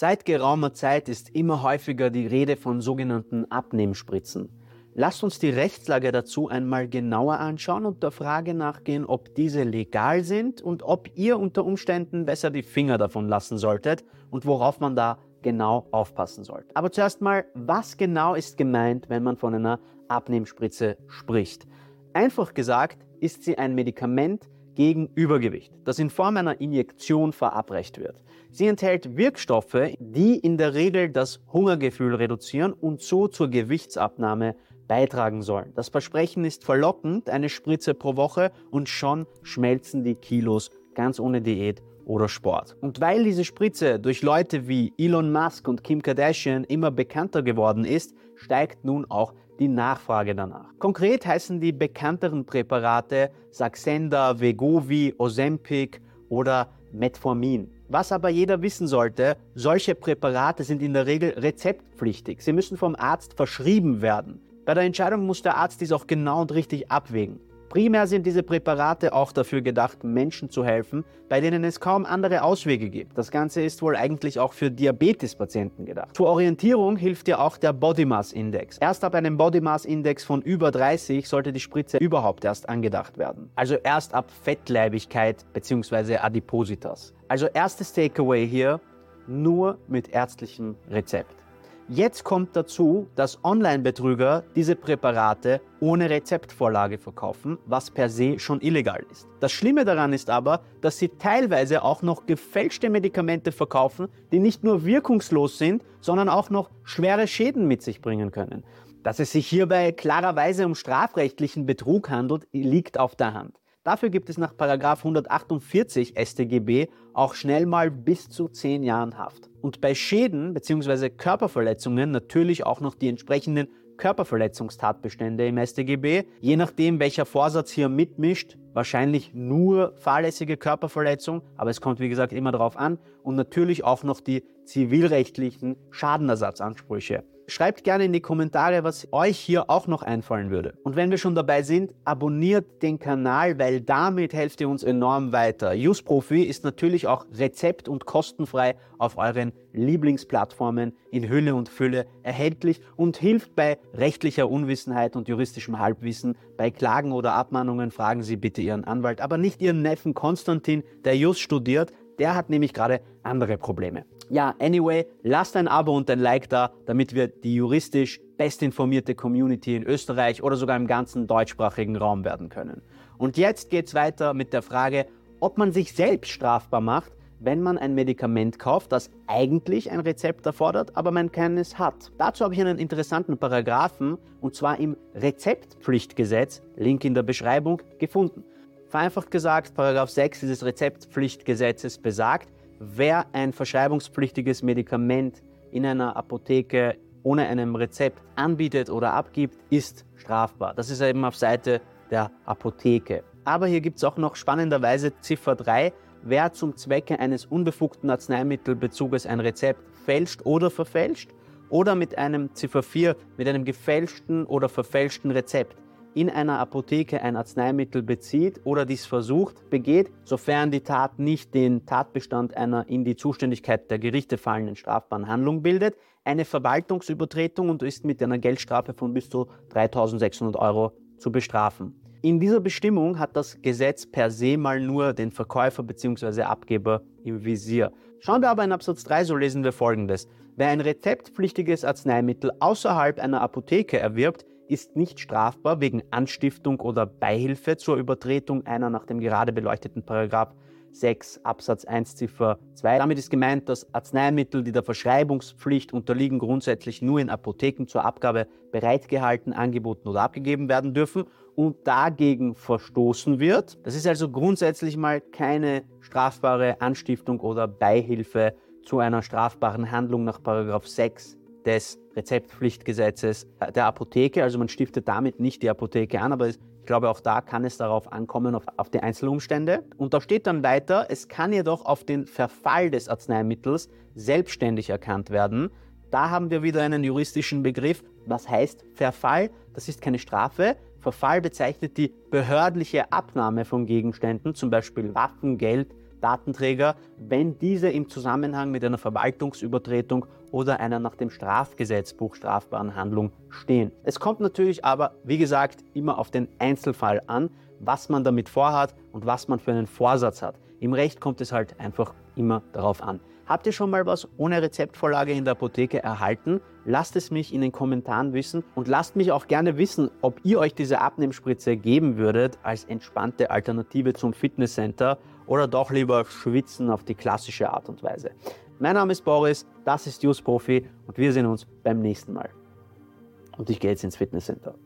Seit geraumer Zeit ist immer häufiger die Rede von sogenannten Abnehmspritzen. Lasst uns die Rechtslage dazu einmal genauer anschauen und der Frage nachgehen, ob diese legal sind und ob ihr unter Umständen besser die Finger davon lassen solltet und worauf man da genau aufpassen sollte. Aber zuerst mal, was genau ist gemeint, wenn man von einer Abnehmspritze spricht? Einfach gesagt ist sie ein Medikament gegen Übergewicht, das in Form einer Injektion verabreicht wird. Sie enthält Wirkstoffe, die in der Regel das Hungergefühl reduzieren und so zur Gewichtsabnahme beitragen sollen. Das Versprechen ist verlockend, eine Spritze pro Woche und schon schmelzen die Kilos ganz ohne Diät oder Sport. Und weil diese Spritze durch Leute wie Elon Musk und Kim Kardashian immer bekannter geworden ist, steigt nun auch die Nachfrage danach. Konkret heißen die bekannteren Präparate Saxenda, Vegovi, Ozempic oder Metformin. Was aber jeder wissen sollte, solche Präparate sind in der Regel rezeptpflichtig. Sie müssen vom Arzt verschrieben werden. Bei der Entscheidung muss der Arzt dies auch genau und richtig abwägen. Primär sind diese Präparate auch dafür gedacht, Menschen zu helfen, bei denen es kaum andere Auswege gibt. Das Ganze ist wohl eigentlich auch für Diabetespatienten gedacht. Zur Orientierung hilft dir auch der Body Mass Index. Erst ab einem Body Mass Index von über 30 sollte die Spritze überhaupt erst angedacht werden. Also erst ab Fettleibigkeit bzw. Adipositas. Also erstes Takeaway hier, nur mit ärztlichem Rezept. Jetzt kommt dazu, dass Online-Betrüger diese Präparate ohne Rezeptvorlage verkaufen, was per se schon illegal ist. Das Schlimme daran ist aber, dass sie teilweise auch noch gefälschte Medikamente verkaufen, die nicht nur wirkungslos sind, sondern auch noch schwere Schäden mit sich bringen können. Dass es sich hierbei klarerweise um strafrechtlichen Betrug handelt, liegt auf der Hand. Dafür gibt es nach 148 StGB auch schnell mal bis zu 10 Jahren Haft. Und bei Schäden bzw. Körperverletzungen natürlich auch noch die entsprechenden Körperverletzungstatbestände im StGB. Je nachdem, welcher Vorsatz hier mitmischt, wahrscheinlich nur fahrlässige Körperverletzung, aber es kommt wie gesagt immer darauf an. Und natürlich auch noch die zivilrechtlichen Schadenersatzansprüche. Schreibt gerne in die Kommentare, was euch hier auch noch einfallen würde. Und wenn wir schon dabei sind, abonniert den Kanal, weil damit helft ihr uns enorm weiter. Profi ist natürlich auch rezept- und kostenfrei auf euren Lieblingsplattformen in Hülle und Fülle erhältlich und hilft bei rechtlicher Unwissenheit und juristischem Halbwissen. Bei Klagen oder Abmahnungen fragen Sie bitte Ihren Anwalt, aber nicht Ihren Neffen Konstantin, der Just studiert. Der hat nämlich gerade andere Probleme. Ja, anyway, lasst ein Abo und ein Like da, damit wir die juristisch bestinformierte Community in Österreich oder sogar im ganzen deutschsprachigen Raum werden können. Und jetzt geht's weiter mit der Frage, ob man sich selbst strafbar macht, wenn man ein Medikament kauft, das eigentlich ein Rezept erfordert, aber man keines hat. Dazu habe ich einen interessanten Paragraphen, und zwar im Rezeptpflichtgesetz, Link in der Beschreibung, gefunden. Vereinfacht gesagt, Paragraph 6 dieses Rezeptpflichtgesetzes besagt, wer ein verschreibungspflichtiges Medikament in einer Apotheke ohne einem Rezept anbietet oder abgibt, ist strafbar. Das ist eben auf Seite der Apotheke. Aber hier gibt es auch noch spannenderweise Ziffer 3. Wer zum Zwecke eines unbefugten Arzneimittelbezuges ein Rezept fälscht oder verfälscht oder mit einem Ziffer 4 mit einem gefälschten oder verfälschten Rezept in einer Apotheke ein Arzneimittel bezieht oder dies versucht, begeht, sofern die Tat nicht den Tatbestand einer in die Zuständigkeit der Gerichte fallenden strafbaren Handlung bildet, eine Verwaltungsübertretung und ist mit einer Geldstrafe von bis zu 3600 Euro zu bestrafen. In dieser Bestimmung hat das Gesetz per se mal nur den Verkäufer bzw. Abgeber im Visier. Schauen wir aber in Absatz 3, so lesen wir folgendes. Wer ein rezeptpflichtiges Arzneimittel außerhalb einer Apotheke erwirbt, ist nicht strafbar wegen Anstiftung oder Beihilfe zur Übertretung einer nach dem gerade beleuchteten Paragraph 6 Absatz 1 Ziffer 2. Damit ist gemeint, dass Arzneimittel, die der Verschreibungspflicht unterliegen, grundsätzlich nur in Apotheken zur Abgabe bereitgehalten, angeboten oder abgegeben werden dürfen und dagegen verstoßen wird. Das ist also grundsätzlich mal keine strafbare Anstiftung oder Beihilfe zu einer strafbaren Handlung nach Paragraph 6 des Rezeptpflichtgesetzes der Apotheke. Also man stiftet damit nicht die Apotheke an, aber ich glaube, auch da kann es darauf ankommen, auf, auf die Einzelumstände. Und da steht dann weiter, es kann jedoch auf den Verfall des Arzneimittels selbstständig erkannt werden. Da haben wir wieder einen juristischen Begriff. Was heißt Verfall? Das ist keine Strafe. Verfall bezeichnet die behördliche Abnahme von Gegenständen, zum Beispiel Waffen, Geld, Datenträger, wenn diese im Zusammenhang mit einer Verwaltungsübertretung oder einer nach dem Strafgesetzbuch strafbaren Handlung stehen. Es kommt natürlich aber, wie gesagt, immer auf den Einzelfall an, was man damit vorhat und was man für einen Vorsatz hat. Im Recht kommt es halt einfach immer darauf an. Habt ihr schon mal was ohne Rezeptvorlage in der Apotheke erhalten? Lasst es mich in den Kommentaren wissen und lasst mich auch gerne wissen, ob ihr euch diese Abnehmspritze geben würdet als entspannte Alternative zum Fitnesscenter oder doch lieber schwitzen auf die klassische Art und Weise. Mein Name ist Boris, das ist Just Profi und wir sehen uns beim nächsten Mal. Und ich gehe jetzt ins Fitnesscenter.